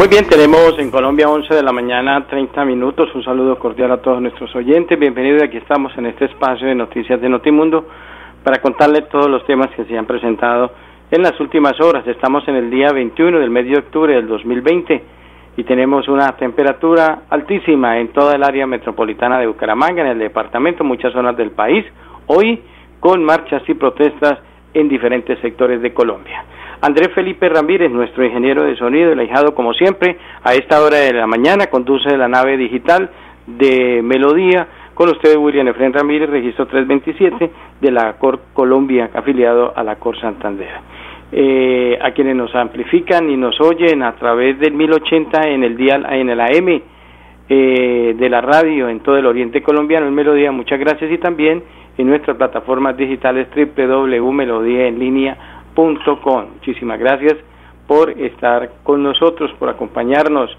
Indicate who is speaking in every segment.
Speaker 1: Muy bien, tenemos en Colombia 11 de la mañana 30 minutos. Un saludo cordial a todos nuestros oyentes. Bienvenidos, aquí estamos en este espacio de noticias de Notimundo para contarles todos los temas que se han presentado en las últimas horas. Estamos en el día 21 del mes de octubre del 2020 y tenemos una temperatura altísima en toda el área metropolitana de Bucaramanga, en el departamento, muchas zonas del país. Hoy con marchas y protestas en diferentes sectores de Colombia. Andrés Felipe Ramírez, nuestro ingeniero de sonido, el ahijado como siempre, a esta hora de la mañana conduce la nave digital de Melodía con usted William Efren Ramírez, registro 327 de la Cor Colombia, afiliado a la Cor Santander. Eh, a quienes nos amplifican y nos oyen a través del 1080 en el dial en el AM eh, de la radio en todo el oriente colombiano, en Melodía, muchas gracias y también en nuestras plataformas digitales www.melodiaenlinea.com Muchísimas gracias por estar con nosotros, por acompañarnos,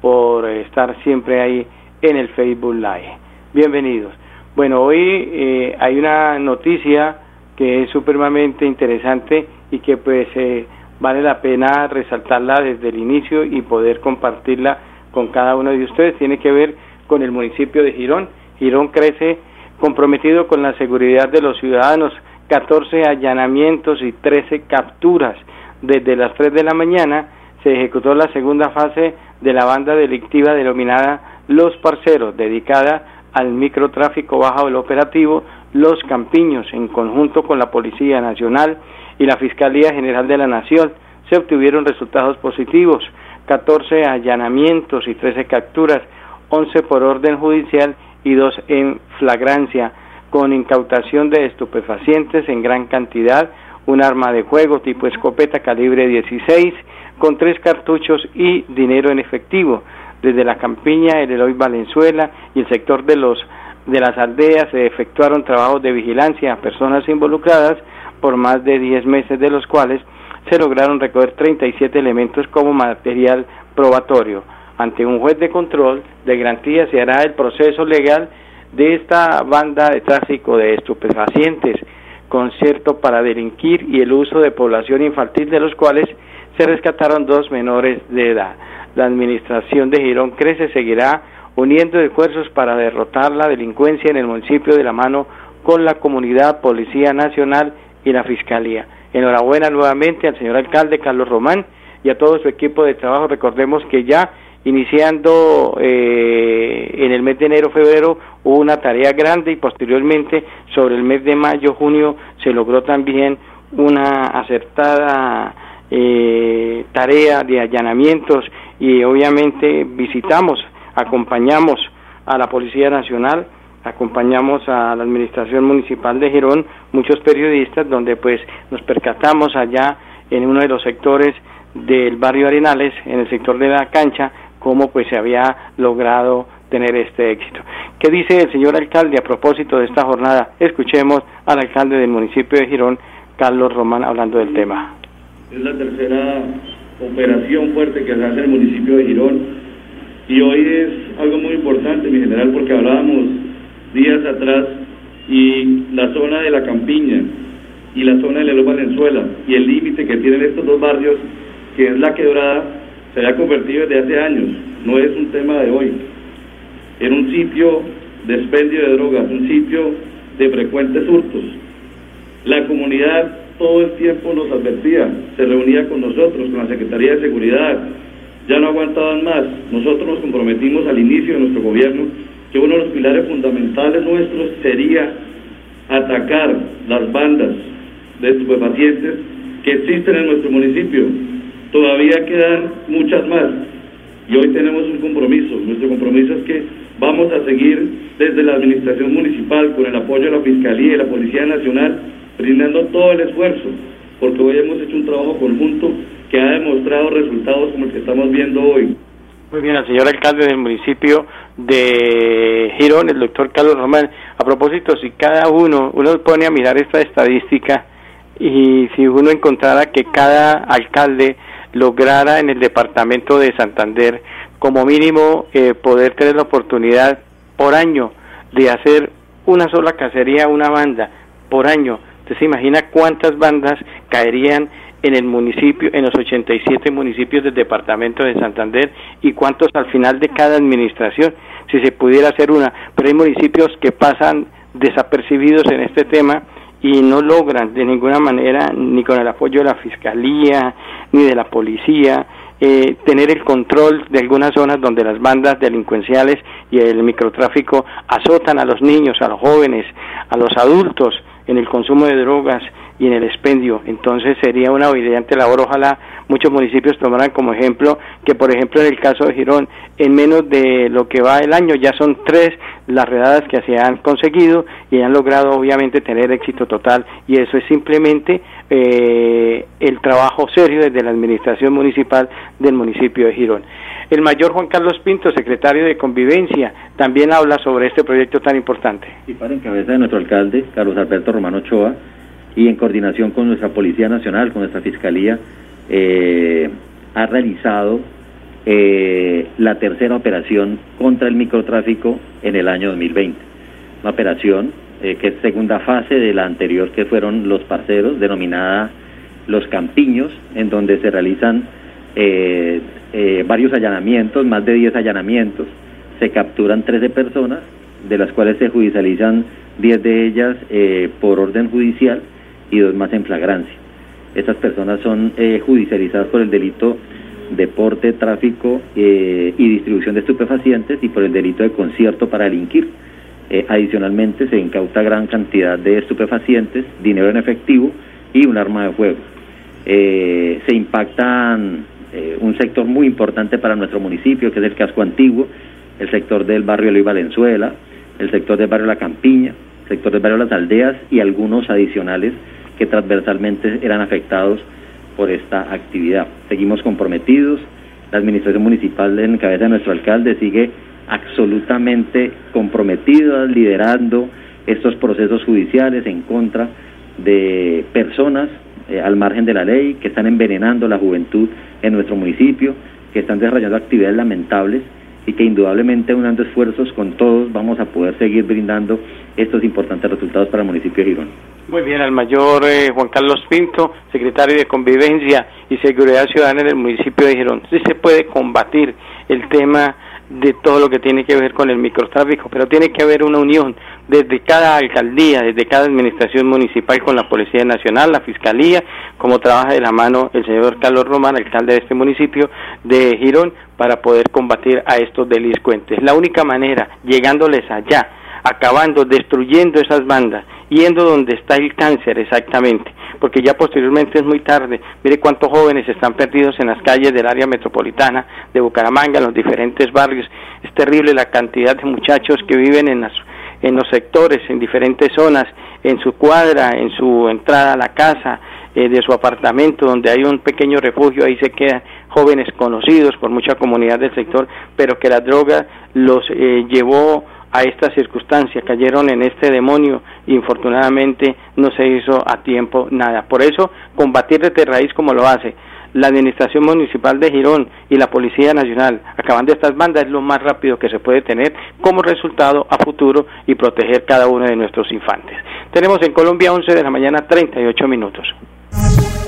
Speaker 1: por estar siempre ahí en el Facebook Live. Bienvenidos. Bueno, hoy eh, hay una noticia que es supremamente interesante y que pues eh, vale la pena resaltarla desde el inicio y poder compartirla con cada uno de ustedes. Tiene que ver con el municipio de Girón. Girón crece comprometido con la seguridad de los ciudadanos 14 allanamientos y 13 capturas. Desde las 3 de la mañana se ejecutó la segunda fase de la banda delictiva denominada Los Parceros, dedicada al microtráfico bajo el operativo Los Campiños, en conjunto con la Policía Nacional y la Fiscalía General de la Nación. Se obtuvieron resultados positivos, 14 allanamientos y 13 capturas, 11 por orden judicial y 2 en flagrancia con incautación de estupefacientes en gran cantidad, un arma de juego tipo escopeta calibre 16 con tres cartuchos y dinero en efectivo. Desde la campiña, el Eloy Valenzuela y el sector de los de las aldeas se efectuaron trabajos de vigilancia a personas involucradas por más de 10 meses, de los cuales se lograron recoger 37 elementos como material probatorio. Ante un juez de control de garantía se hará el proceso legal de esta banda de tráfico de estupefacientes, concierto para delinquir y el uso de población infantil, de los cuales se rescataron dos menores de edad. La administración de Girón Crece seguirá uniendo esfuerzos para derrotar la delincuencia en el municipio de la mano con la comunidad, Policía Nacional y la Fiscalía. Enhorabuena nuevamente al señor alcalde Carlos Román y a todo su equipo de trabajo. Recordemos que ya iniciando eh, en el mes de enero, febrero, hubo una tarea grande y posteriormente sobre el mes de mayo, junio, se logró también una acertada eh, tarea de allanamientos y obviamente visitamos, acompañamos a la Policía Nacional, acompañamos a la Administración Municipal de Girón, muchos periodistas, donde pues nos percatamos allá en uno de los sectores del barrio Arenales, en el sector de la cancha, cómo pues se había logrado tener este éxito. ¿Qué dice el señor alcalde a propósito de esta jornada? Escuchemos al alcalde del municipio de Girón, Carlos Román, hablando del tema.
Speaker 2: Es la tercera operación fuerte que hace el municipio de Girón y hoy es algo muy importante, mi general, porque hablábamos días atrás y la zona de la Campiña y la zona de Lelo Valenzuela y el límite que tienen estos dos barrios, que es la quebrada, se ha convertido desde hace años, no es un tema de hoy. Era un sitio de expendio de drogas, un sitio de frecuentes hurtos. La comunidad todo el tiempo nos advertía, se reunía con nosotros, con la Secretaría de Seguridad, ya no aguantaban más. Nosotros nos comprometimos al inicio de nuestro gobierno que uno de los pilares fundamentales nuestros sería atacar las bandas de estupefacientes que existen en nuestro municipio, Todavía quedan muchas más y hoy tenemos un compromiso. Nuestro compromiso es que vamos a seguir desde la Administración Municipal con el apoyo de la Fiscalía y la Policía Nacional brindando todo el esfuerzo porque hoy hemos hecho un trabajo conjunto que ha demostrado resultados como el que estamos viendo hoy.
Speaker 1: Muy bien, al señor alcalde del municipio de Girón, el doctor Carlos Román. A propósito, si cada uno, uno pone a mirar esta estadística y si uno encontrara que cada alcalde lograra en el departamento de Santander como mínimo eh, poder tener la oportunidad por año de hacer una sola cacería, una banda por año. ¿Usted se imagina cuántas bandas caerían en el municipio, en los 87 municipios del departamento de Santander y cuántos al final de cada administración, si se pudiera hacer una. Pero hay municipios que pasan desapercibidos en este tema y no logran de ninguna manera, ni con el apoyo de la Fiscalía, ni de la Policía, eh, tener el control de algunas zonas donde las bandas delincuenciales y el microtráfico azotan a los niños, a los jóvenes, a los adultos en el consumo de drogas y en el expendio. Entonces sería una brillante labor. Ojalá muchos municipios tomaran como ejemplo que, por ejemplo, en el caso de Girón, en menos de lo que va el año ya son tres las redadas que se han conseguido y han logrado obviamente tener éxito total. Y eso es simplemente eh, el trabajo serio desde la administración municipal del municipio de Girón. El mayor Juan Carlos Pinto, secretario de Convivencia, también habla sobre este proyecto tan importante.
Speaker 3: Y para en cabeza de nuestro alcalde, Carlos Alberto Romano Ochoa, y en coordinación con nuestra Policía Nacional, con nuestra Fiscalía, eh, ha realizado eh, la tercera operación contra el microtráfico en el año 2020. Una operación eh, que es segunda fase de la anterior que fueron los parceros, denominada Los Campiños, en donde se realizan varios allanamientos, más de 10 allanamientos. Se capturan 13 personas, de las cuales se judicializan 10 de ellas por orden judicial y dos más en flagrancia. Estas personas son eh, judicializadas por el delito de porte, tráfico eh, y distribución de estupefacientes y por el delito de concierto para delinquir. Eh, adicionalmente se incauta gran cantidad de estupefacientes, dinero en efectivo y un arma de fuego. se impactan un sector muy importante para nuestro municipio, que es el casco antiguo, el sector del barrio Luis Valenzuela, el sector del barrio La Campiña, el sector del barrio Las Aldeas y algunos adicionales que transversalmente eran afectados por esta actividad. Seguimos comprometidos, la administración municipal en cabeza de nuestro alcalde sigue absolutamente comprometida, liderando estos procesos judiciales en contra de personas eh, al margen de la ley que están envenenando la juventud en nuestro municipio, que están desarrollando actividades lamentables y que indudablemente unando esfuerzos con todos vamos a poder seguir brindando estos importantes resultados para el municipio de Girón.
Speaker 1: Muy bien, al mayor eh, Juan Carlos Pinto, secretario de Convivencia y Seguridad Ciudadana en el municipio de Girón. Sí se puede combatir el tema de todo lo que tiene que ver con el microtráfico, pero tiene que haber una unión desde cada alcaldía, desde cada administración municipal con la Policía Nacional, la Fiscalía, como trabaja de la mano el señor Carlos Román, alcalde de este municipio de Girón, para poder combatir a estos delincuentes. La única manera, llegándoles allá, acabando, destruyendo esas bandas, yendo donde está el cáncer exactamente, porque ya posteriormente es muy tarde. Mire cuántos jóvenes están perdidos en las calles del área metropolitana de Bucaramanga, en los diferentes barrios. Es terrible la cantidad de muchachos que viven en, las, en los sectores, en diferentes zonas, en su cuadra, en su entrada a la casa, eh, de su apartamento, donde hay un pequeño refugio, ahí se quedan jóvenes conocidos por mucha comunidad del sector, pero que la droga los eh, llevó a esta circunstancia, cayeron en este demonio y infortunadamente no se hizo a tiempo nada. Por eso, combatir desde raíz como lo hace la Administración Municipal de Girón y la Policía Nacional, acabando estas bandas, es lo más rápido que se puede tener como resultado a futuro y proteger cada uno de nuestros infantes. Tenemos en Colombia 11 de la mañana 38 minutos.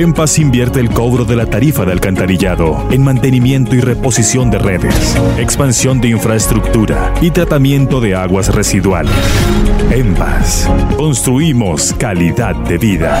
Speaker 4: En Paz invierte el cobro de la tarifa de alcantarillado en mantenimiento y reposición de redes, expansión de infraestructura y tratamiento de aguas residuales. En Paz, construimos calidad de vida.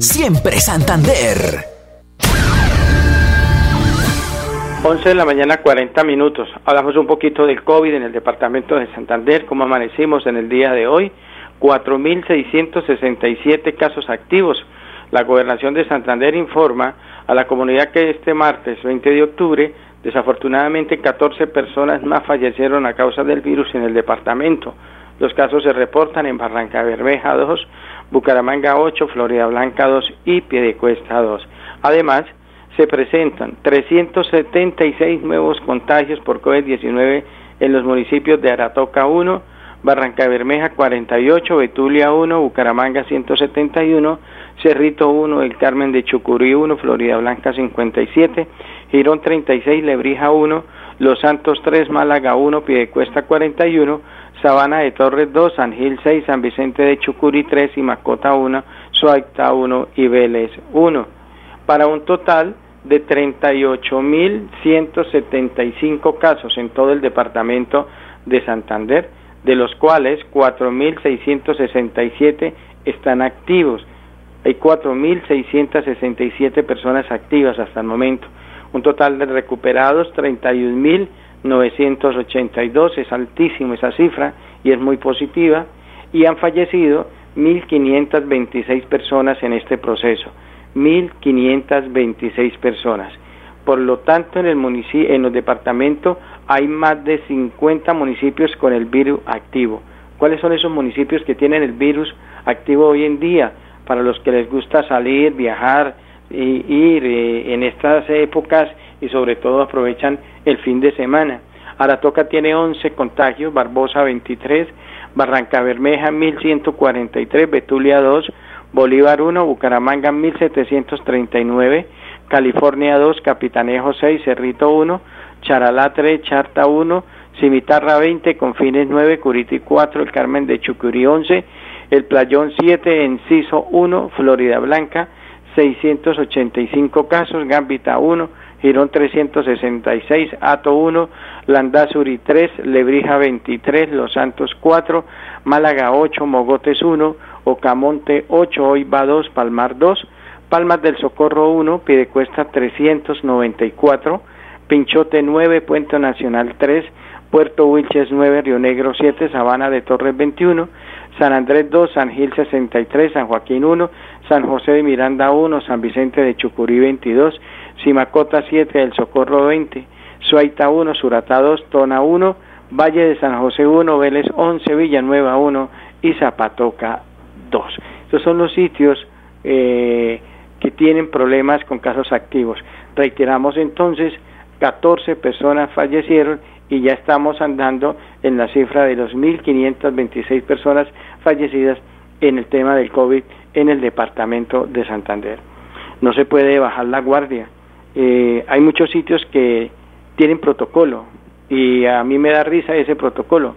Speaker 5: siempre Santander.
Speaker 1: 11 de la mañana, 40 minutos. Hablamos un poquito del COVID en el departamento de Santander, cómo amanecimos en el día de hoy. 4.667 casos activos. La gobernación de Santander informa a la comunidad que este martes 20 de octubre, desafortunadamente 14 personas más fallecieron a causa del virus en el departamento. Los casos se reportan en Barranca Bermeja 2, Bucaramanga 8, Florida Blanca 2 y Piedecuesta 2. Además, se presentan 376 nuevos contagios por COVID-19 en los municipios de Aratoca 1, Barranca Bermeja 48, Betulia 1, Bucaramanga 171, Cerrito 1, El Carmen de Chucurí 1, Florida Blanca 57, Girón 36, Lebrija 1, Los Santos 3, Málaga 1, Piedecuesta 41, Sabana de Torres 2, San Gil 6, San Vicente de Chucurí 3 y Macota 1, Suaita 1 y Vélez 1, para un total de 38.175 casos en todo el departamento de Santander, de los cuales 4.667 están activos. Hay 4.667 personas activas hasta el momento. Un total de recuperados 31.000 982, es altísimo esa cifra y es muy positiva, y han fallecido 1.526 personas en este proceso, 1.526 personas. Por lo tanto, en el municipio, en los departamentos hay más de 50 municipios con el virus activo. ¿Cuáles son esos municipios que tienen el virus activo hoy en día? Para los que les gusta salir, viajar, e ir eh, en estas épocas y sobre todo aprovechan el fin de semana. Aratoca tiene 11 contagios, Barbosa 23, Barranca Bermeja 1143, Betulia 2, Bolívar 1, Bucaramanga 1739, California 2, Capitanejo 6, Cerrito 1, Charalá 3, Charta 1, Cimitarra 20, Confines 9, Curiti 4, El Carmen de Chucurí 11, El Playón 7, Enciso 1, Florida Blanca 685 casos, Gambita 1, Girón 366, Ato 1, Landazuri 3, Lebrija 23, Los Santos 4, Málaga 8, Mogotes 1, Ocamonte 8, Oiva 2, Palmar 2, Palmas del Socorro 1, Piedecuesta 394, Pinchote 9, Puente Nacional 3, Puerto Wilches 9, Río Negro 7, Sabana de Torres 21, San Andrés 2, San Gil 63, San Joaquín 1, San José de Miranda 1, San Vicente de Chucurí 22, Simacota 7, El Socorro 20, Suaita 1, Surata 2, Tona 1, Valle de San José 1, Vélez 11, Villanueva 1 y Zapatoca 2. Estos son los sitios eh, que tienen problemas con casos activos. Reiteramos entonces, 14 personas fallecieron y ya estamos andando en la cifra de los 1.526 personas fallecidas en el tema del COVID en el departamento de Santander. No se puede bajar la guardia eh, hay muchos sitios que tienen protocolo y a mí me da risa ese protocolo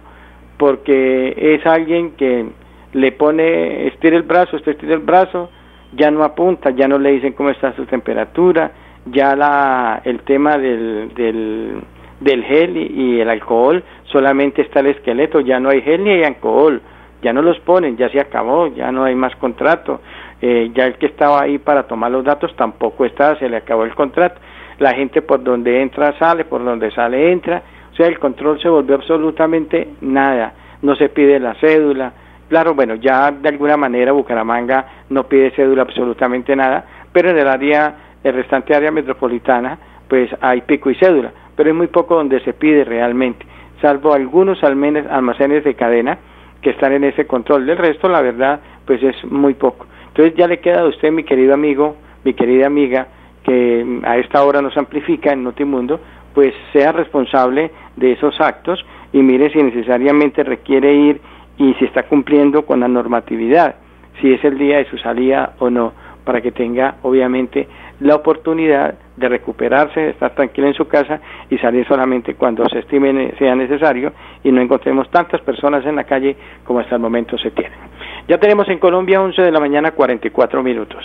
Speaker 1: porque es alguien que le pone, estira el brazo, estira el brazo, ya no apunta, ya no le dicen cómo está su temperatura, ya la, el tema del, del, del gel y, el alcohol, solamente está el esqueleto, ya no hay gel ni hay alcohol, ya no los ponen, ya se acabó, ya no hay más contrato, eh, ya el que estaba ahí para tomar los datos tampoco está, se le acabó el contrato, la gente por donde entra sale, por donde sale entra, o sea, el control se volvió absolutamente nada, no se pide la cédula, claro, bueno, ya de alguna manera Bucaramanga no pide cédula absolutamente nada, pero en el área, el restante área metropolitana, pues hay pico y cédula, pero es muy poco donde se pide realmente, salvo algunos almacenes de cadena, que estar en ese control. Del resto, la verdad, pues es muy poco. Entonces ya le queda a usted, mi querido amigo, mi querida amiga, que a esta hora nos amplifica en Notimundo, pues sea responsable de esos actos y mire si necesariamente requiere ir y si está cumpliendo con la normatividad, si es el día de su salida o no, para que tenga obviamente la oportunidad de recuperarse, estar tranquila en su casa y salir solamente cuando se estime sea necesario y no encontremos tantas personas en la calle como hasta el momento se tienen. Ya tenemos en Colombia 11 de la mañana 44 minutos.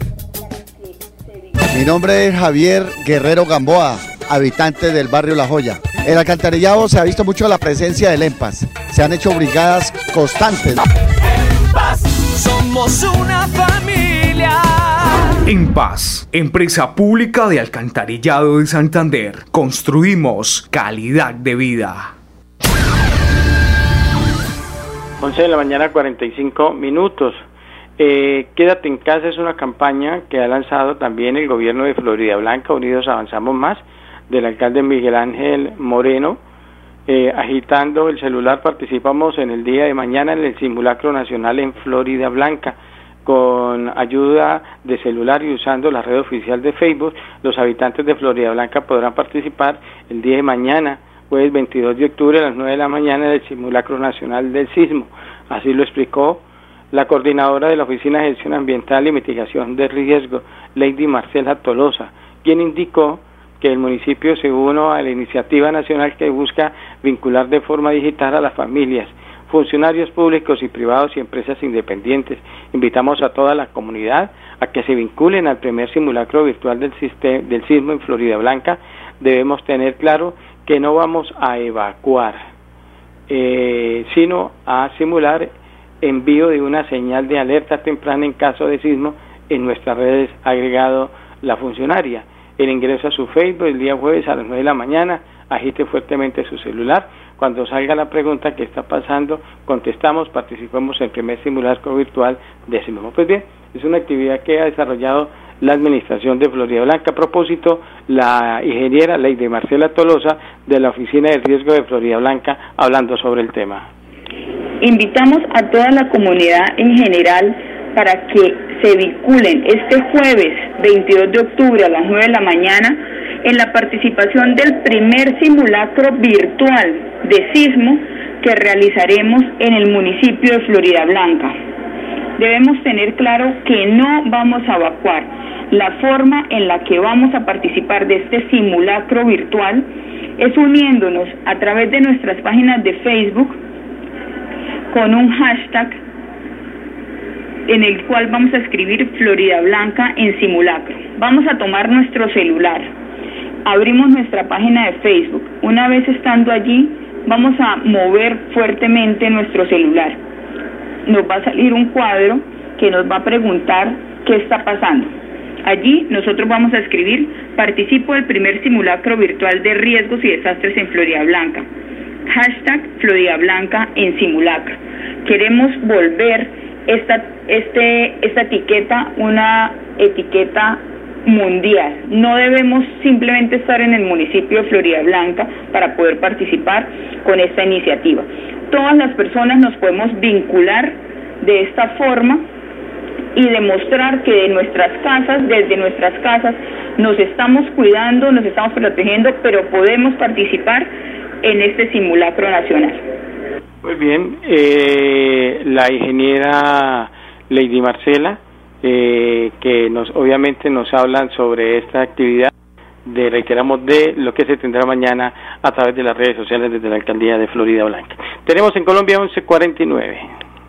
Speaker 6: Mi nombre es Javier Guerrero Gamboa, habitante del barrio La Joya. En alcantarillado se ha visto mucho la presencia del EMPAS. Se han hecho brigadas constantes.
Speaker 7: somos una familia.
Speaker 8: En Paz, empresa pública de alcantarillado de Santander. Construimos calidad de vida.
Speaker 1: 11 de la mañana 45 minutos. Eh, Quédate en casa es una campaña que ha lanzado también el gobierno de Florida Blanca, Unidos Avanzamos Más, del alcalde Miguel Ángel Moreno. Eh, agitando el celular participamos en el día de mañana en el simulacro nacional en Florida Blanca con ayuda de celular y usando la red oficial de Facebook, los habitantes de Florida Blanca podrán participar el día de mañana, jueves 22 de octubre a las 9 de la mañana en el simulacro nacional del sismo. Así lo explicó la coordinadora de la Oficina de Gestión Ambiental y Mitigación de Riesgo, Lady Marcela Tolosa, quien indicó que el municipio se unió a la iniciativa nacional que busca vincular de forma digital a las familias, funcionarios públicos y privados y empresas independientes. Invitamos a toda la comunidad a que se vinculen al primer simulacro virtual del, del sismo en Florida Blanca. Debemos tener claro que no vamos a evacuar, eh, sino a simular envío de una señal de alerta temprana en caso de sismo en nuestras redes agregado la funcionaria. El ingreso a su Facebook el día jueves a las 9 de la mañana, agite fuertemente su celular. Cuando salga la pregunta que está pasando, contestamos, participamos en el primer simulacro virtual de ese mismo. Pues bien, es una actividad que ha desarrollado la Administración de Florida Blanca. A propósito, la ingeniera Lady Marcela Tolosa de la Oficina de Riesgo de Florida Blanca hablando sobre el tema.
Speaker 9: Invitamos a toda la comunidad en general para que se vinculen este jueves 22 de octubre a las 9 de la mañana en la participación del primer simulacro virtual de sismo que realizaremos en el municipio de Florida Blanca. Debemos tener claro que no vamos a evacuar. La forma en la que vamos a participar de este simulacro virtual es uniéndonos a través de nuestras páginas de Facebook, con un hashtag en el cual vamos a escribir Florida Blanca en simulacro. Vamos a tomar nuestro celular, abrimos nuestra página de Facebook. Una vez estando allí, vamos a mover fuertemente nuestro celular. Nos va a salir un cuadro que nos va a preguntar qué está pasando. Allí nosotros vamos a escribir, participo del primer simulacro virtual de riesgos y desastres en Florida Blanca hashtag Florida Blanca en simulacro. Queremos volver esta, este, esta etiqueta una etiqueta mundial. No debemos simplemente estar en el municipio de Florida Blanca para poder participar con esta iniciativa. Todas las personas nos podemos vincular de esta forma y demostrar que de nuestras casas, desde nuestras casas, nos estamos cuidando, nos estamos protegiendo, pero podemos participar en este simulacro nacional.
Speaker 1: Muy bien, eh, la ingeniera Lady Marcela, eh, que nos obviamente nos hablan sobre esta actividad, de reiteramos de lo que se tendrá mañana a través de las redes sociales desde la alcaldía de Florida Blanca. Tenemos en Colombia 1149.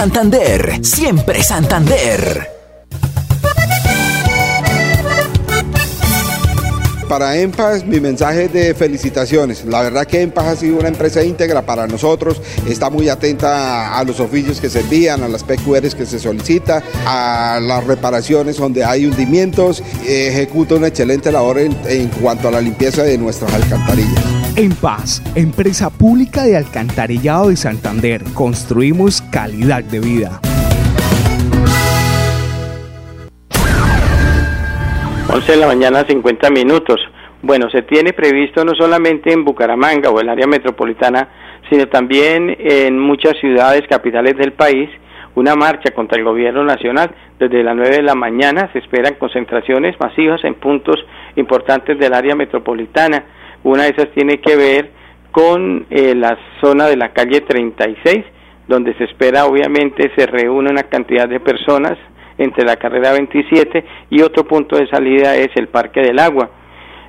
Speaker 5: Santander, siempre Santander.
Speaker 10: Para EMPAS mi mensaje de felicitaciones. La verdad que EMPAS ha sido una empresa íntegra para nosotros, está muy atenta a los oficios que se envían, a las PQRs que se solicita, a las reparaciones donde hay hundimientos, ejecuta una excelente labor en cuanto a la limpieza de nuestras alcantarillas.
Speaker 8: En Paz, empresa pública de alcantarillado de Santander, construimos calidad de vida.
Speaker 1: 11 de la mañana, 50 minutos. Bueno, se tiene previsto no solamente en Bucaramanga o el área metropolitana, sino también en muchas ciudades capitales del país, una marcha contra el gobierno nacional. Desde las 9 de la mañana se esperan concentraciones masivas en puntos importantes del área metropolitana una de esas tiene que ver con eh, la zona de la calle 36, donde se espera obviamente se reúne una cantidad de personas entre la carrera 27 y otro punto de salida es el Parque del Agua.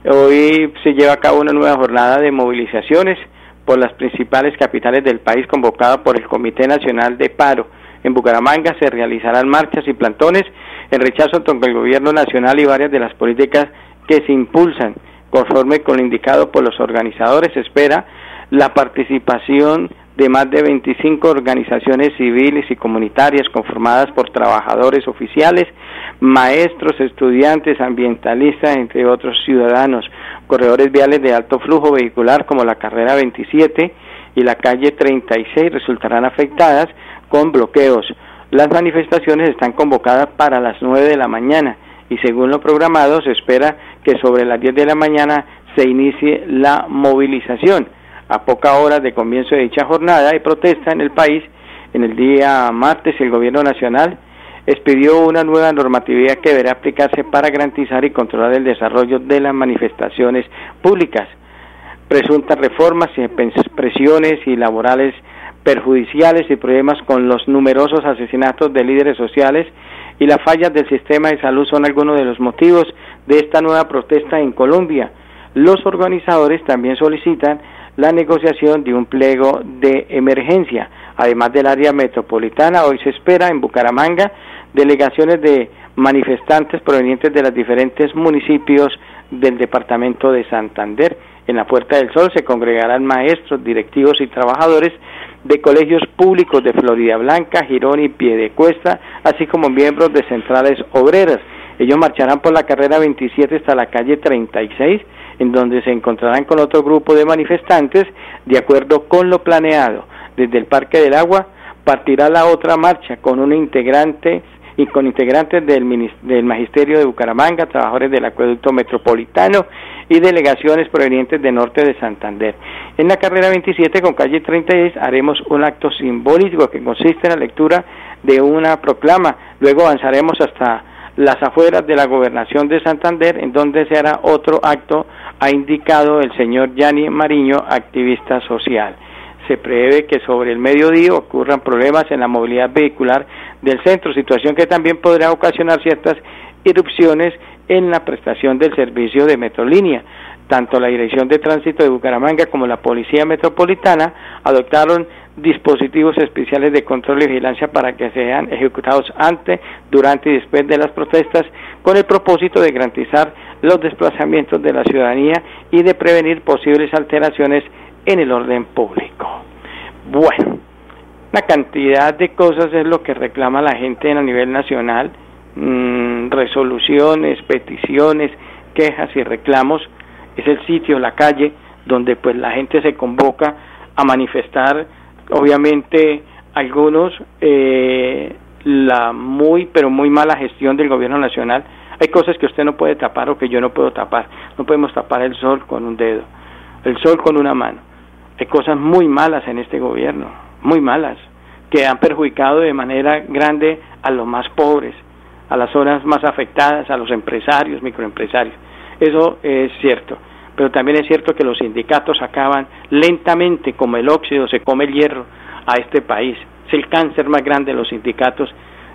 Speaker 1: Hoy se lleva a cabo una nueva jornada de movilizaciones por las principales capitales del país convocada por el Comité Nacional de Paro. En Bucaramanga se realizarán marchas y plantones en rechazo contra el gobierno nacional y varias de las políticas que se impulsan Conforme con lo indicado por los organizadores, se espera la participación de más de 25 organizaciones civiles y comunitarias conformadas por trabajadores oficiales, maestros, estudiantes, ambientalistas, entre otros ciudadanos. Corredores viales de alto flujo vehicular como la carrera 27 y la calle 36 resultarán afectadas con bloqueos. Las manifestaciones están convocadas para las 9 de la mañana y según lo programado se espera que sobre las 10 de la mañana se inicie la movilización. A poca hora de comienzo de dicha jornada de protesta en el país, en el día martes el gobierno nacional expidió una nueva normatividad que deberá aplicarse para garantizar y controlar el desarrollo de las manifestaciones públicas. Presuntas reformas y presiones y laborales perjudiciales y problemas con los numerosos asesinatos de líderes sociales y las fallas del sistema de salud son algunos de los motivos de esta nueva protesta en Colombia. Los organizadores también solicitan la negociación de un pliego de emergencia. Además del área metropolitana, hoy se espera en Bucaramanga delegaciones de manifestantes provenientes de los diferentes municipios del departamento de Santander. En la Puerta del Sol se congregarán maestros, directivos y trabajadores de colegios públicos de Florida Blanca, Girón y Piedecuesta, así como miembros de centrales obreras. Ellos marcharán por la carrera 27 hasta la calle 36, en donde se encontrarán con otro grupo de manifestantes, de acuerdo con lo planeado. Desde el Parque del Agua partirá la otra marcha con un integrante y con integrantes del, del Magisterio de Bucaramanga, trabajadores del Acueducto Metropolitano y delegaciones provenientes de Norte de Santander. En la carrera 27 con calle 36 haremos un acto simbólico que consiste en la lectura de una proclama. Luego avanzaremos hasta las afueras de la gobernación de Santander, en donde se hará otro acto, ha indicado el señor Yanni Mariño, activista social se prevé que sobre el mediodía ocurran problemas en la movilidad vehicular del centro, situación que también podrá ocasionar ciertas irrupciones en la prestación del servicio de Metrolínea. Tanto la Dirección de Tránsito de Bucaramanga como la Policía Metropolitana adoptaron dispositivos especiales de control y vigilancia para que sean ejecutados antes, durante y después de las protestas con el propósito de garantizar los desplazamientos de la ciudadanía y de prevenir posibles alteraciones en el orden público. Bueno, la cantidad de cosas es lo que reclama la gente a nivel nacional, mm, resoluciones, peticiones, quejas y reclamos. Es el sitio, la calle, donde pues la gente se convoca a manifestar, obviamente algunos eh, la muy pero muy mala gestión del gobierno nacional. Hay cosas que usted no puede tapar o que yo no puedo tapar. No podemos tapar el sol con un dedo, el sol con una mano hay cosas muy malas en este gobierno, muy malas. que han perjudicado de manera grande a los más pobres, a las zonas más afectadas, a los empresarios, microempresarios. Eso es cierto. Pero también es cierto que los sindicatos acaban lentamente, como el óxido se come el hierro, a este país. Es el cáncer más grande de los sindicatos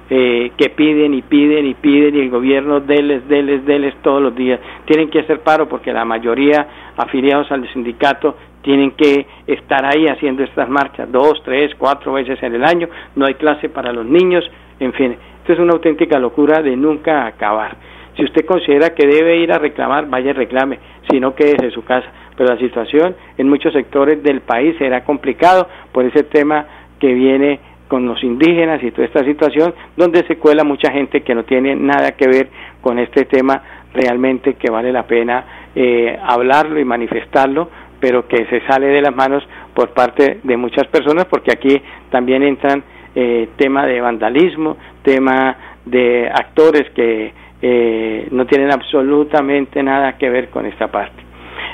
Speaker 1: eh, que piden y piden y piden y el gobierno deles, deles, deles todos los días. Tienen que hacer paro porque la mayoría afiliados al sindicato tienen que estar ahí haciendo estas marchas dos, tres, cuatro veces en el año, no hay clase para los niños, en fin, esto es una auténtica locura de nunca acabar. Si usted considera que debe ir a reclamar, vaya y reclame, si no quédese en su casa. Pero la situación en muchos sectores del país será complicado por ese tema que viene con los indígenas y toda esta situación, donde se cuela mucha gente que no tiene nada que ver con este tema realmente que vale la pena eh, hablarlo y manifestarlo, pero que se sale de las manos por parte de muchas personas, porque aquí también entran eh, tema de vandalismo, tema de actores que eh, no tienen absolutamente nada que ver con esta parte.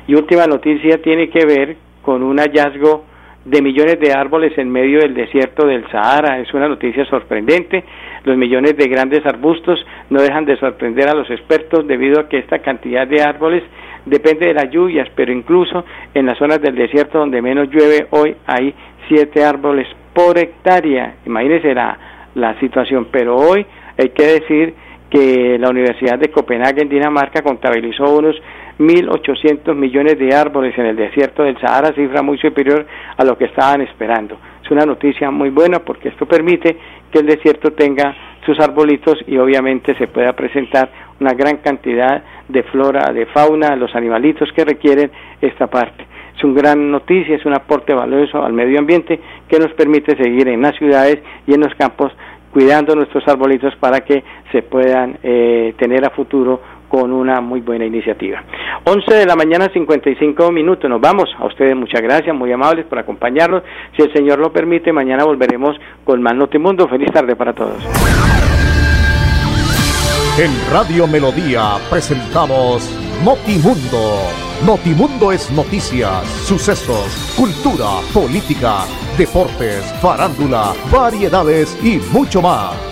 Speaker 1: Y última noticia tiene que ver con un hallazgo de millones de árboles en medio del desierto del Sahara. Es una noticia sorprendente. Los millones de grandes arbustos no dejan de sorprender a los expertos debido a que esta cantidad de árboles depende de las lluvias, pero incluso en las zonas del desierto donde menos llueve hoy hay siete árboles por hectárea. Imagínense la, la situación, pero hoy hay que decir que la Universidad de Copenhague en Dinamarca contabilizó unos 1.800 millones de árboles en el desierto del Sahara, cifra muy superior a lo que estaban esperando. Es una noticia muy buena porque esto permite que el desierto tenga sus arbolitos y obviamente se pueda presentar una gran cantidad de flora, de fauna, los animalitos que requieren esta parte. Es una gran noticia, es un aporte valioso al medio ambiente que nos permite seguir en las ciudades y en los campos cuidando nuestros arbolitos para que se puedan eh, tener a futuro con una muy buena iniciativa. 11 de la mañana, 55 minutos. Nos vamos. A ustedes muchas gracias, muy amables por acompañarnos. Si el Señor lo permite, mañana volveremos con más Notimundo. Feliz tarde para todos.
Speaker 11: En Radio Melodía presentamos Notimundo. Notimundo es noticias, sucesos, cultura, política, deportes, farándula, variedades y mucho más.